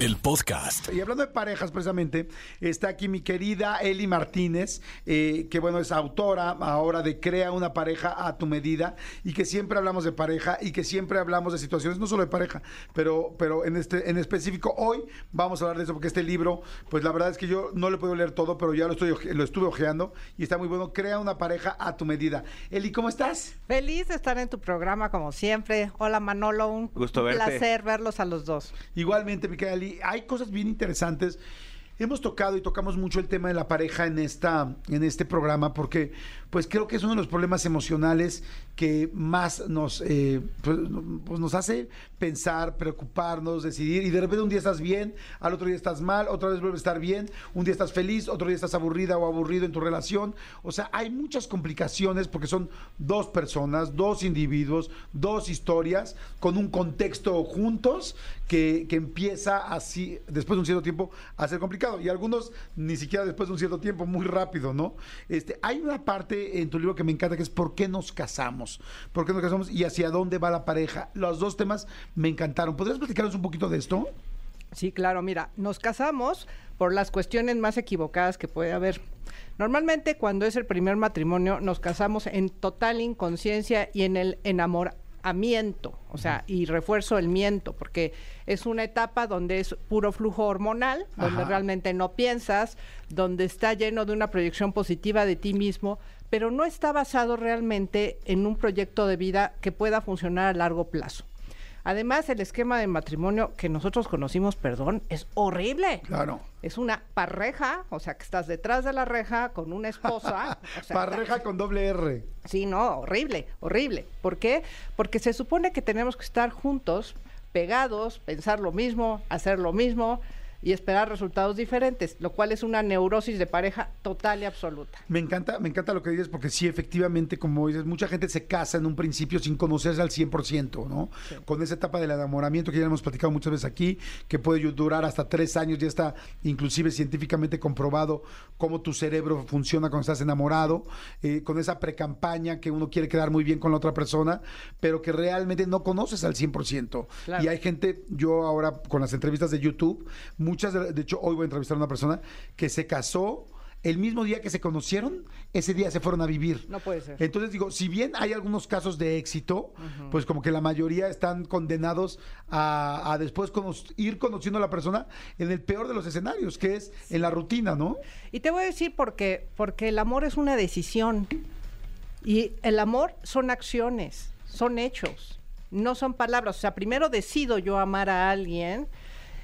el podcast. Y hablando de parejas, precisamente, está aquí mi querida Eli Martínez, eh, que bueno, es autora ahora de Crea una pareja a tu medida, y que siempre hablamos de pareja y que siempre hablamos de situaciones, no solo de pareja, pero, pero en este, en específico, hoy vamos a hablar de eso, porque este libro, pues la verdad es que yo no lo puedo leer todo, pero ya lo estoy oje- lo estuve ojeando y está muy bueno. Crea una pareja a tu medida. Eli, ¿cómo estás? Feliz de estar en tu programa como siempre. Hola Manolo, un Gusto un verte. placer verlos a los dos. Igualmente, mi querida Eli, hay cosas bien interesantes. Hemos tocado y tocamos mucho el tema de la pareja en esta en este programa porque pues creo que es uno de los problemas emocionales que más nos eh, pues, pues, nos hace pensar, preocuparnos, decidir y de repente un día estás bien, al otro día estás mal, otra vez vuelves a estar bien, un día estás feliz, otro día estás aburrida o aburrido en tu relación. O sea, hay muchas complicaciones porque son dos personas, dos individuos, dos historias con un contexto juntos que, que empieza así, después de un cierto tiempo, a ser complicado. Y algunos ni siquiera después de un cierto tiempo, muy rápido, ¿no? Este, hay una parte en tu libro que me encanta que es ¿por qué nos casamos? ¿Por qué nos casamos? Y hacia dónde va la pareja. Los dos temas me encantaron. ¿Podrías platicarnos un poquito de esto? Sí, claro, mira, nos casamos por las cuestiones más equivocadas que puede haber. Normalmente cuando es el primer matrimonio nos casamos en total inconsciencia y en el enamoramiento, o sea, y refuerzo el miento, porque es una etapa donde es puro flujo hormonal, donde Ajá. realmente no piensas, donde está lleno de una proyección positiva de ti mismo, pero no está basado realmente en un proyecto de vida que pueda funcionar a largo plazo. Además, el esquema de matrimonio que nosotros conocimos, perdón, es horrible. Claro. Es una pareja, o sea, que estás detrás de la reja con una esposa. o sea, Pareja con doble R. Sí, no, horrible, horrible. ¿Por qué? Porque se supone que tenemos que estar juntos, pegados, pensar lo mismo, hacer lo mismo y esperar resultados diferentes, lo cual es una neurosis de pareja total y absoluta. Me encanta, me encanta lo que dices porque sí, efectivamente, como dices, mucha gente se casa en un principio sin conocerse al 100%, ¿no? Con esa etapa del enamoramiento que ya hemos platicado muchas veces aquí, que puede durar hasta tres años, ya está inclusive científicamente comprobado cómo tu cerebro funciona cuando estás enamorado, eh, con esa precampaña que uno quiere quedar muy bien con la otra persona, pero que realmente no conoces al 100%. Claro. Y hay gente, yo ahora con las entrevistas de YouTube, muchas, de, de hecho hoy voy a entrevistar a una persona que se casó el mismo día que se conocieron, ese día se fueron a vivir. No puede ser. Entonces digo, si bien hay algunos casos de éxito, pues como que la mayoría están condenados a, a después cono- ir conociendo a la persona en el peor de los escenarios, que es en la rutina, ¿no? Y te voy a decir por qué. Porque el amor es una decisión. Y el amor son acciones, son hechos, no son palabras. O sea, primero decido yo amar a alguien.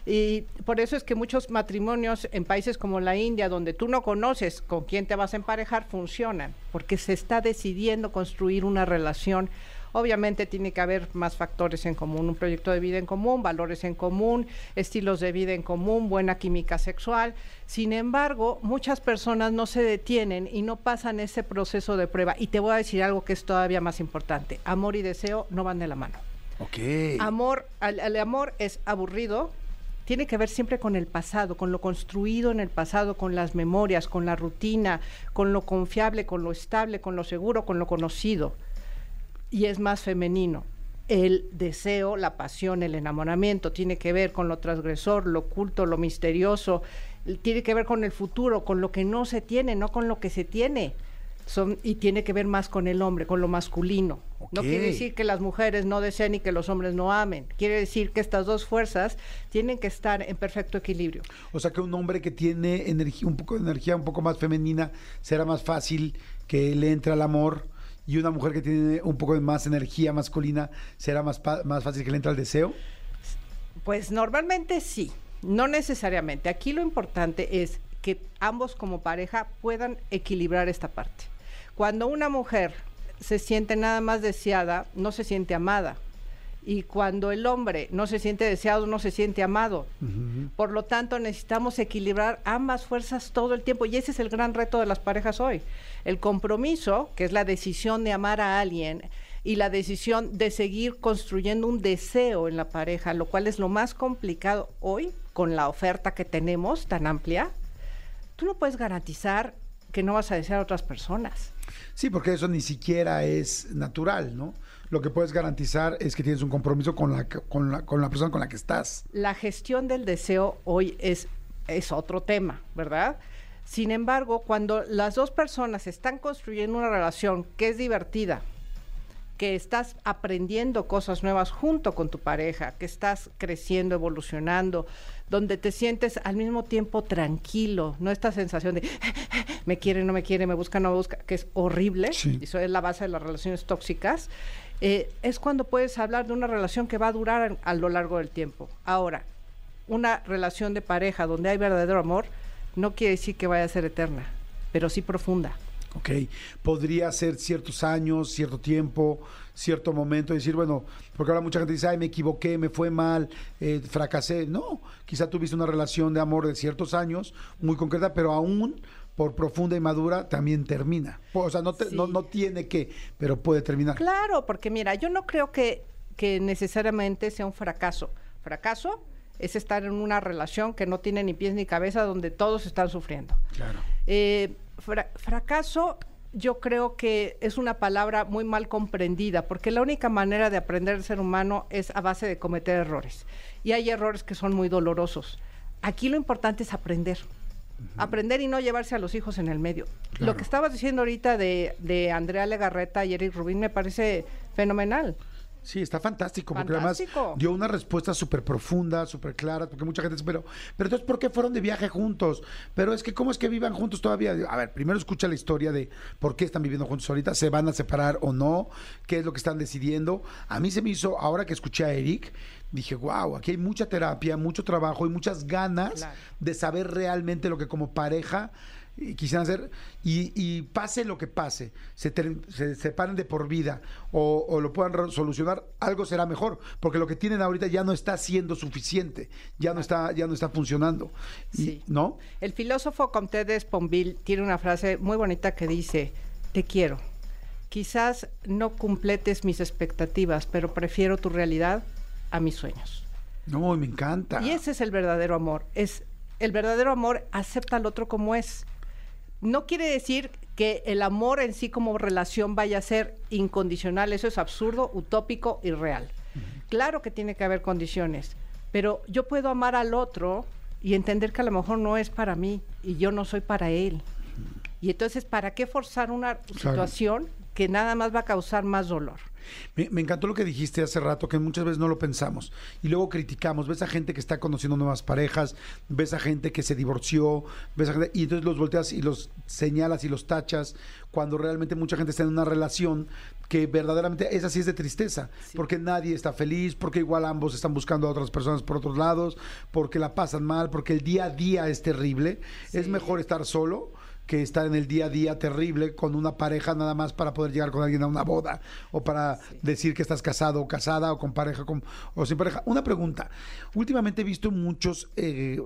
Y por eso es que muchos matrimonios en países como la India, donde tú no conoces con quién te vas a emparejar, funcionan, porque se está decidiendo construir una relación. Obviamente tiene que haber más factores en común, un proyecto de vida en común, valores en común, estilos de vida en común, buena química sexual. Sin embargo, muchas personas no se detienen y no pasan ese proceso de prueba. Y te voy a decir algo que es todavía más importante. Amor y deseo no van de la mano. Ok. Amor, al amor es aburrido, tiene que ver siempre con el pasado, con lo construido en el pasado, con las memorias, con la rutina, con lo confiable, con lo estable, con lo seguro, con lo conocido. Y es más femenino. El deseo, la pasión, el enamoramiento tiene que ver con lo transgresor, lo oculto, lo misterioso, tiene que ver con el futuro, con lo que no se tiene, no con lo que se tiene. Son, y tiene que ver más con el hombre, con lo masculino. No quiere decir que las mujeres no deseen y que los hombres no amen. Quiere decir que estas dos fuerzas tienen que estar en perfecto equilibrio. O sea que un hombre que tiene energía, un poco de energía un poco más femenina, será más fácil que le entre al amor. Y una mujer que tiene un poco de más energía masculina, será más, más fácil que le entre al deseo. Pues normalmente sí, no necesariamente. Aquí lo importante es que ambos como pareja puedan equilibrar esta parte. Cuando una mujer se siente nada más deseada, no se siente amada. Y cuando el hombre no se siente deseado, no se siente amado. Por lo tanto, necesitamos equilibrar ambas fuerzas todo el tiempo. Y ese es el gran reto de las parejas hoy. El compromiso, que es la decisión de amar a alguien, y la decisión de seguir construyendo un deseo en la pareja, lo cual es lo más complicado hoy con la oferta que tenemos tan amplia. Tú no puedes garantizar que no vas a desear a otras personas. Sí, porque eso ni siquiera es natural, ¿no? Lo que puedes garantizar es que tienes un compromiso con la, con la, con la persona con la que estás. La gestión del deseo hoy es, es otro tema, ¿verdad? Sin embargo, cuando las dos personas están construyendo una relación que es divertida, que estás aprendiendo cosas nuevas junto con tu pareja, que estás creciendo, evolucionando, donde te sientes al mismo tiempo tranquilo, no esta sensación de me quiere, no me quiere, me busca, no me busca, que es horrible, y eso es la base de las relaciones tóxicas, eh, es cuando puedes hablar de una relación que va a durar a, a lo largo del tiempo. Ahora, una relación de pareja donde hay verdadero amor no quiere decir que vaya a ser eterna, pero sí profunda. Ok, podría ser ciertos años, cierto tiempo, cierto momento, decir, bueno, porque ahora mucha gente dice, ay, me equivoqué, me fue mal, eh, fracasé. No, quizá tuviste una relación de amor de ciertos años, muy concreta, pero aún por profunda y madura también termina. O sea, no, no, no, tiene que, pero puede terminar. Claro, porque mira, yo no creo que, que necesariamente sea un fracaso. Fracaso es estar en una relación que no tiene ni pies ni cabeza, donde todos están sufriendo. Claro. Eh, fracaso yo creo que es una palabra muy mal comprendida, porque la única manera de aprender el ser humano es a base de cometer errores. Y hay errores que son muy dolorosos. Aquí lo importante es aprender. Aprender y no llevarse a los hijos en el medio. Lo que estabas diciendo ahorita de, de Andrea Legarreta y Eric Rubin me parece fenomenal. Sí, está fantástico, porque además dio una respuesta súper profunda, súper clara, porque mucha gente dice, pero, pero entonces, ¿por qué fueron de viaje juntos? Pero es que, ¿cómo es que vivan juntos todavía? A ver, primero escucha la historia de por qué están viviendo juntos ahorita, se van a separar o no, qué es lo que están decidiendo. A mí se me hizo, ahora que escuché a Eric, dije, wow, aquí hay mucha terapia, mucho trabajo y muchas ganas de saber realmente lo que como pareja quisieran hacer, y, pase lo que pase, se, se separen de por vida o, lo puedan solucionar, algo será mejor, porque lo que tienen ahorita ya no está siendo suficiente, ya no está, ya no está funcionando. sí. ¿No? El filósofo Comte de Sponville tiene una frase muy bonita que dice, te quiero. Quizás no completes mis expectativas, pero prefiero tu realidad a mis sueños. No, me encanta. Y ese es el verdadero amor. Es el verdadero amor acepta al otro como es no quiere decir que el amor en sí como relación vaya a ser incondicional, eso es absurdo, utópico y real. Claro que tiene que haber condiciones, pero yo puedo amar al otro y entender que a lo mejor no es para mí y yo no soy para él. Y entonces, ¿para qué forzar una situación que nada más va a causar más dolor? Me, encantó lo que dijiste hace rato, que muchas veces no lo pensamos y luego criticamos. Ves a gente que está conociendo nuevas parejas, ves a gente que se divorció, ves a gente, y entonces los volteas y los señalas y los tachas, cuando realmente mucha gente está en una relación que verdaderamente esa sí es de tristeza, porque nadie está feliz, porque igual ambos están buscando a otras personas por otros lados, porque la pasan mal, porque el día a día es terrible. Es mejor estar solo que estar en el día a día terrible con una pareja nada más para poder llegar con alguien a una boda o para decir que estás casado o casada o con pareja con, o sin pareja. Una pregunta. Últimamente he visto muchos eh,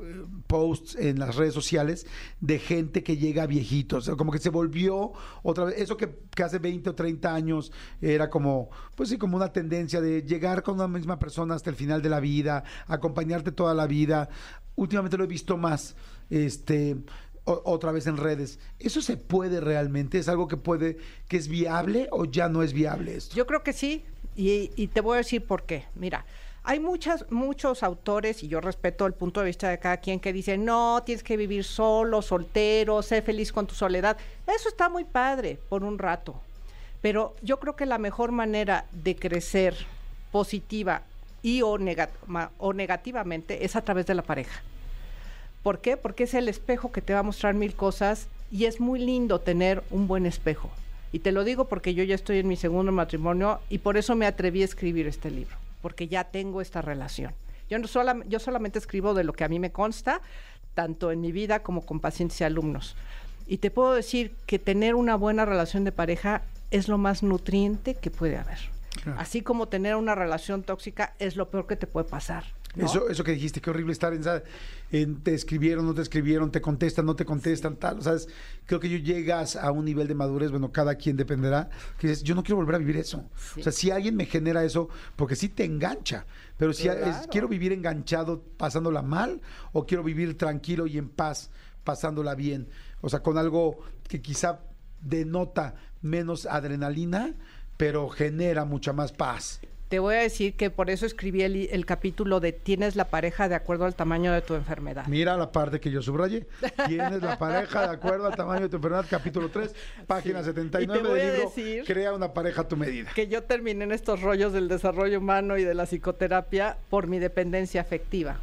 posts en las redes sociales de gente que llega a viejitos, como que se volvió otra vez, eso que, que hace 20 o 30 años era como, pues sí, como una tendencia de llegar con una misma persona hasta el final de la vida, acompañarte toda la vida. Últimamente lo he visto más. Este, otra vez en redes. ¿Eso se puede realmente? ¿Es algo que puede, que es viable o ya no es viable esto? Yo creo que sí, y, te voy a decir por qué. Mira, hay muchas, muchos autores, y yo respeto el punto de vista de cada quien, que dicen, no, tienes que vivir solo, soltero, sé feliz con tu soledad. Eso está muy padre por un rato. Pero yo creo que la mejor manera de crecer positiva y o negativamente es a través de la pareja. ¿Por qué? Porque es el espejo que te va a mostrar mil cosas y es muy lindo tener un buen espejo. Y te lo digo porque yo ya estoy en mi segundo matrimonio y por eso me atreví a escribir este libro, porque ya tengo esta relación. Yo, no yo solamente escribo de lo que a mí me consta, tanto en mi vida como con pacientes y alumnos. Y te puedo decir que tener una buena relación de pareja es lo más nutriente que puede haber. Así como tener una relación tóxica es lo peor que te puede pasar. ¿No? Eso, eso que dijiste, qué horrible estar en, en te escribieron, no te escribieron, te contestan, no te contestan, tal. ¿Sabes? Creo que yo llegas a un nivel de madurez, bueno, cada quien dependerá, que dices, yo no quiero volver a vivir eso. Sí. O sea, si alguien me genera eso, porque sí te engancha, pero si es- quiero vivir enganchado pasándola mal o quiero vivir tranquilo y en paz pasándola bien. O sea, con algo que quizá denota menos adrenalina, pero genera mucha más paz. Te voy a decir que por eso escribí el, el capítulo de tienes la pareja de acuerdo al tamaño de tu enfermedad. Mira la parte que yo subrayé. Tienes la pareja de acuerdo al tamaño de tu enfermedad, capítulo 3, página Sí. 79 Y te voy del a libro. decir- Crea una pareja a tu medida. que yo terminé en estos rollos del desarrollo humano y de la psicoterapia por mi dependencia afectiva.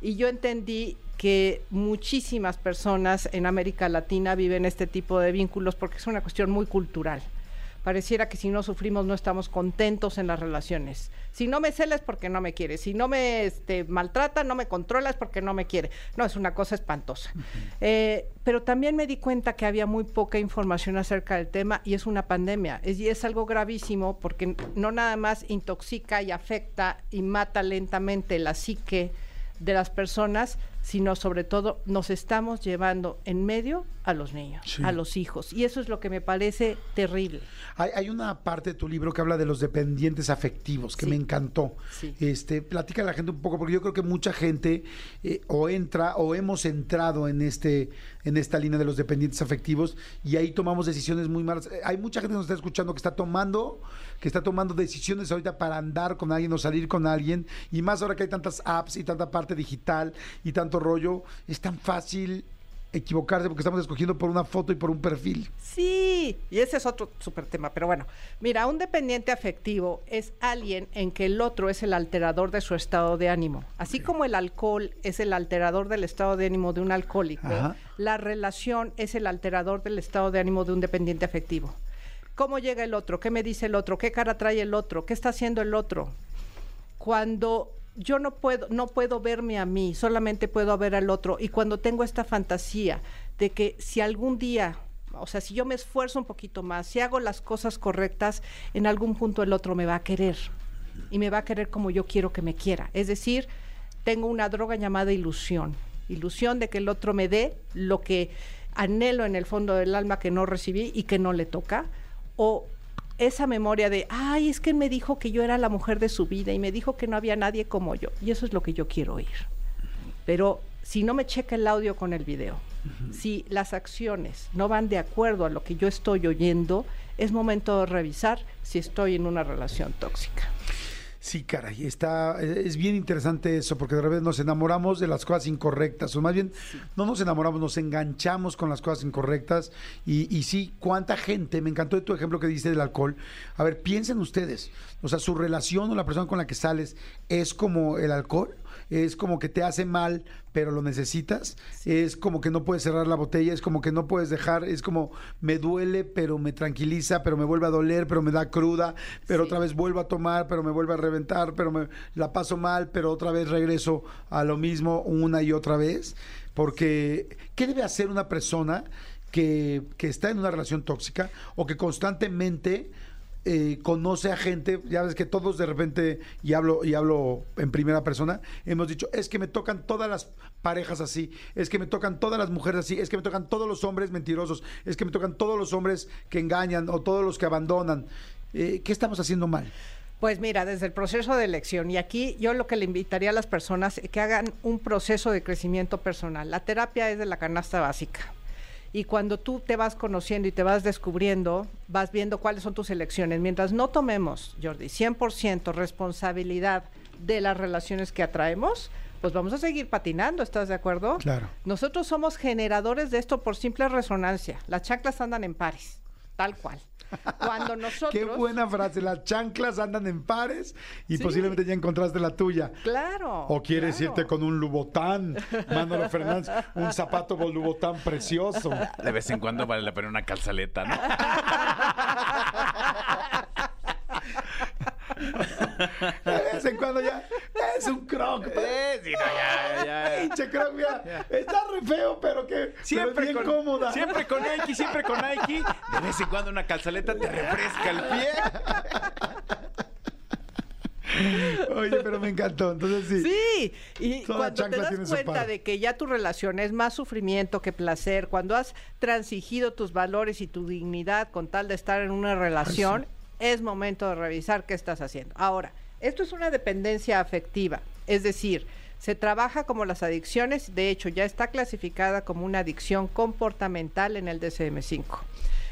Y yo entendí que muchísimas personas en América Latina viven este tipo de vínculos porque es una cuestión muy cultural. Pareciera que si no sufrimos no estamos contentos en las relaciones. Si no me celas es porque no me quiere. Si no me este, maltrata, no me controla es porque no me quiere. No, es una cosa espantosa. Eh, pero también me di cuenta que había muy poca información acerca del tema y es una pandemia. Es, y es algo gravísimo porque no nada más intoxica y afecta y mata lentamente la psique de las personas, sino sobre todo nos estamos llevando en medio a los niños, Sí. a los hijos. Y eso es lo que me parece terrible. Hay, hay una parte de tu libro que habla de los dependientes afectivos, que Sí. me encantó. Sí. Este, platica a la gente un poco, porque yo creo que mucha gente eh, o entra o hemos entrado en este, en esta línea de los dependientes afectivos y ahí tomamos decisiones muy malas. Eh, Hay mucha gente que nos está escuchando que está tomando, que está tomando decisiones ahorita para andar con alguien o salir con alguien, y más ahora que hay tantas apps y tanta parte digital y tanto rollo, es tan fácil equivocarse porque estamos escogiendo por una foto y por un perfil. Sí, y ese es otro súper tema, pero bueno, mira, un dependiente afectivo es alguien en que el otro es el alterador de su estado de ánimo. Así como el alcohol es el alterador del estado de ánimo de un alcohólico, Ajá. la relación es el alterador del estado de ánimo de un dependiente afectivo. ¿Cómo llega el otro? ¿Qué me dice el otro? ¿Qué cara trae el otro? ¿Qué está haciendo el otro? cuando yo no puedo, no puedo verme a mí, solamente puedo ver al otro. Y cuando tengo esta fantasía de que si algún día, o sea, si yo me esfuerzo un poquito más, si hago las cosas correctas, en algún punto el otro me va a querer. Y me va a querer como yo quiero que me quiera. Es decir, tengo una droga llamada ilusión. Ilusión de que el otro me dé lo que anhelo en el fondo del alma que no recibí y que no le toca. O esa memoria de, ay, es que me dijo que yo era la mujer de su vida y me dijo que no había nadie como yo. Y eso es lo que yo quiero oír. Pero si no me checa el audio con el video, si las acciones no van de acuerdo a lo que yo estoy oyendo, es momento de revisar si estoy en una relación tóxica. Sí, caray, está, eh, es bien interesante eso, porque de repente nos enamoramos de las cosas incorrectas, o más bien, no nos enamoramos, nos enganchamos con las cosas incorrectas, y, y sí, cuánta gente, me encantó tu ejemplo que diste del alcohol, a ver, piensen ustedes, o sea, su relación o la persona con la que sales es como el alcohol, es como que te hace mal, pero lo necesitas, es como que no puedes cerrar la botella, es como que no puedes dejar, es como me duele, pero me tranquiliza, pero me vuelve a doler, pero me da cruda, pero Sí. otra vez vuelvo a tomar, pero me vuelve a reventar, pero me la paso mal, pero otra vez regreso a lo mismo una y otra vez, porque ¿qué debe hacer una persona que, que está en una relación tóxica o que constantemente eh, conoce a gente, ya ves que todos de repente, y hablo, y hablo en primera persona, hemos dicho, es que me tocan todas las parejas así, es que me tocan todas las mujeres así, es que me tocan todos los hombres mentirosos, es que me tocan todos los hombres que engañan o todos los que abandonan. Eh, ¿Qué estamos haciendo mal? Pues mira, desde el proceso de elección, y aquí yo lo que le invitaría a las personas es que hagan un proceso de crecimiento personal. La terapia es de la canasta básica. Y cuando tú te vas conociendo y te vas descubriendo, vas viendo cuáles son tus elecciones. Mientras no tomemos, Jordi, 100% responsabilidad de las relaciones que atraemos, pues vamos a seguir patinando, ¿estás de acuerdo? Claro. Nosotros somos generadores de esto por simple resonancia. Las chanclas andan en pares, tal cual. Cuando nosotros... Qué buena frase, las chanclas andan en pares y Sí. posiblemente ya encontraste la tuya. Claro. O quieres claro. irte con un Lubotán, Manolo Fernández, un zapato con Lubotán precioso. De vez en cuando vale la pena una calzaleta, ¿no? De vez en cuando ya es un croc. Eh, sí, no, ya, ya. Pinche croc, mira, está re feo, pero que Siempre bien con, cómoda. siempre con Nike, siempre con Nike. De vez en cuando una calzaleta te refresca el pie. Oye, pero me encantó. Entonces sí. Sí, y cuando te das cuenta de que ya tu relación es más sufrimiento que placer, cuando has transigido tus valores y tu dignidad con tal de estar en una relación, es momento de revisar qué estás haciendo. Ahora, esto es una dependencia afectiva, es decir, se trabaja como las adicciones, de hecho ya está clasificada como una adicción comportamental en el DSM-5.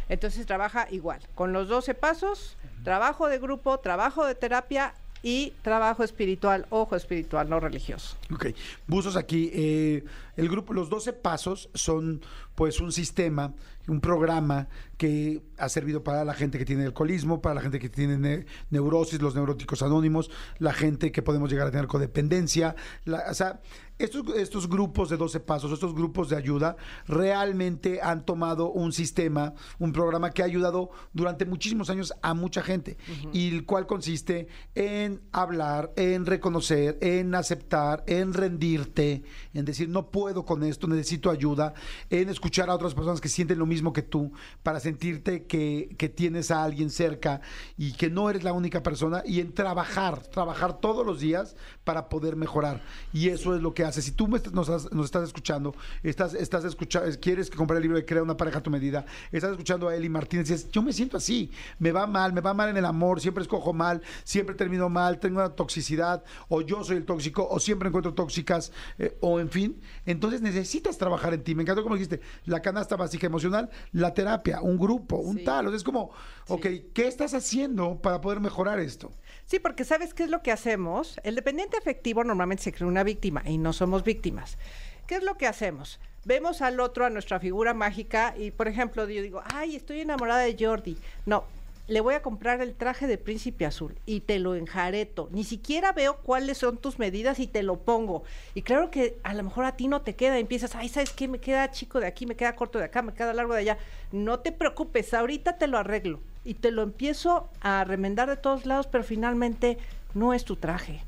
Entonces trabaja igual, con los 12 pasos, trabajo de grupo, trabajo de terapia y trabajo espiritual, ojo espiritual, no religioso. Ok, Buzos aquí, eh, el grupo, los 12 pasos son pues un sistema, un programa que ha servido para la gente que tiene alcoholismo, para la gente que tiene ne- neurosis, los neuróticos anónimos, la gente que podemos llegar a tener codependencia, la- o sea, estos, estos grupos de 12 pasos, estos grupos de ayuda, realmente han tomado un sistema, un programa que ha ayudado durante muchísimos años a mucha gente, y el cual consiste en hablar, en reconocer, en aceptar, en rendirte, en decir, no puedo con esto, necesito ayuda, en escuchar a otras personas que sienten lo mismo que tú, para sentirte que, que tienes a alguien cerca y que no eres la única persona, y en trabajar, trabajar todos los días para poder mejorar. Y eso es lo que hace. Si tú me nos, nos estás escuchando, estás, estás escuchando, quieres comprar el libro de Crea una pareja a tu medida, estás escuchando a Eli Martínez y dices, yo me siento así, me va mal, me va mal en el amor, siempre escojo mal, siempre termino mal, tengo una toxicidad, o yo soy el tóxico, o siempre encuentro tóxicas, eh, o en fin. Entonces necesitas trabajar en ti. Me encantó como dijiste, la canasta básica emocional, la terapia, un grupo, un Sí. tal. O sea, es como, ok, ¿qué estás haciendo para poder mejorar esto? Sí, porque ¿sabes qué es lo que hacemos? El dependiente afectivo normalmente se cree una víctima y no somos víctimas. ¿Qué es lo que hacemos? Vemos al otro, a nuestra figura mágica y, por ejemplo, yo digo, ay, estoy enamorada de Jordi. No, le voy a comprar el traje de príncipe azul y te lo enjareto. Ni siquiera veo cuáles son tus medidas y te lo pongo. Y claro que a lo mejor a ti no te queda. Empiezas, ay, ¿sabes qué? Me queda chico de aquí, me queda corto de acá, me queda largo de allá. No te preocupes, ahorita te lo arreglo. Y te lo empiezo a remendar de todos lados, pero finalmente no es tu traje.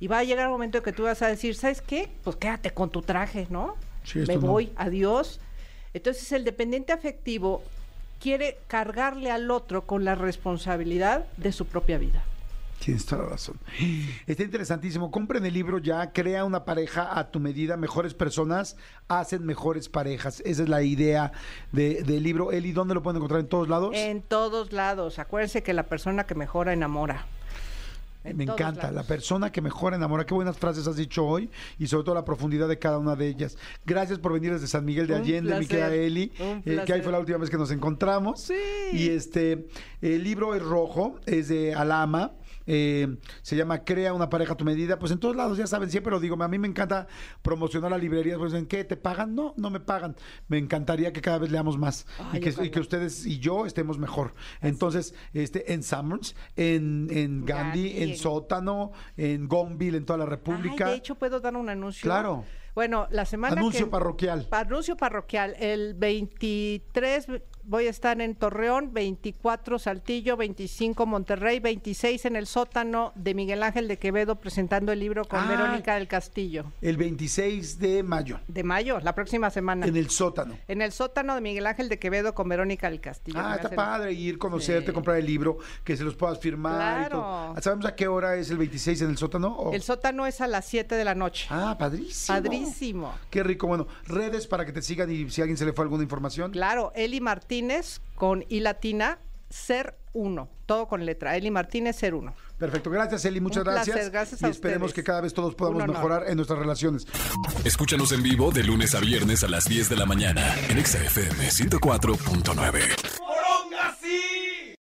Y va a llegar un momento en que tú vas a decir, ¿sabes qué? Pues quédate con tu traje, ¿no? Sí, me no. voy, adiós. Entonces el dependiente afectivo quiere cargarle al otro con la responsabilidad de su propia vida. Tienes toda la razón. Está interesantísimo. Compren el libro ya, crea una pareja a tu medida. Mejores personas hacen mejores parejas. Esa es la idea de- del libro. Eli, ¿dónde lo pueden encontrar? ¿En todos lados? En todos lados. Acuérdense que la persona que mejora enamora. En Me encanta. La persona que mejor enamora. Qué buenas frases has dicho hoy y sobre todo la profundidad de cada una de ellas. Gracias por venir desde San Miguel de Un Allende, mi querida Eli. eh, que ahí fue la última vez que nos encontramos. Sí. Y este, el libro es rojo, es de Alama. Eh, se llama Crea una pareja a tu medida. Pues en todos lados, ya saben, siempre lo digo. A mí me encanta promocionar la librería. Pues en qué te pagan? No, no me pagan. Me encantaría que cada vez leamos más Ay, y, que, ojalá. y que ustedes y yo estemos mejor. Entonces, este, en Summers, en, en Gandhi, Gandhi, en en- Sótano, en Gonville, en toda la República. Ay, de hecho, ¿puedo dar un anuncio? Claro. Bueno, la semana Anuncio que... parroquial. Anuncio parroquial. El 23 voy a estar en Torreón, 24 Saltillo, 25 Monterrey, 26 en el sótano de Miguel Ángel de Quevedo presentando el libro con Ah. Verónica del Castillo. El 26 de mayo, De mayo, la próxima semana. en el sótano. En el sótano de Miguel Ángel de Quevedo con Verónica del Castillo. Ah, está padre ir, conocerte, Sí. comprar el libro, que se los puedas firmar. y todo. Claro. ¿Sabemos a qué hora es el 26 en el sótano? ¿O? El sótano es a las 7 de la noche. Ah, padrísimo. Padrísimo. Qué rico. Bueno, redes para que te sigan y si a alguien se le fue alguna información. Claro, Eli Martínez con I latina, ser 1. Todo con letra. Eli Martínez, ser 1. Perfecto. Gracias, Eli. Muchas Un placer, gracias. gracias y a esperemos ustedes. que cada vez todos podamos mejorar en nuestras relaciones. Escúchanos en vivo de lunes a viernes a las 10 de la mañana en Exa FM 104.9.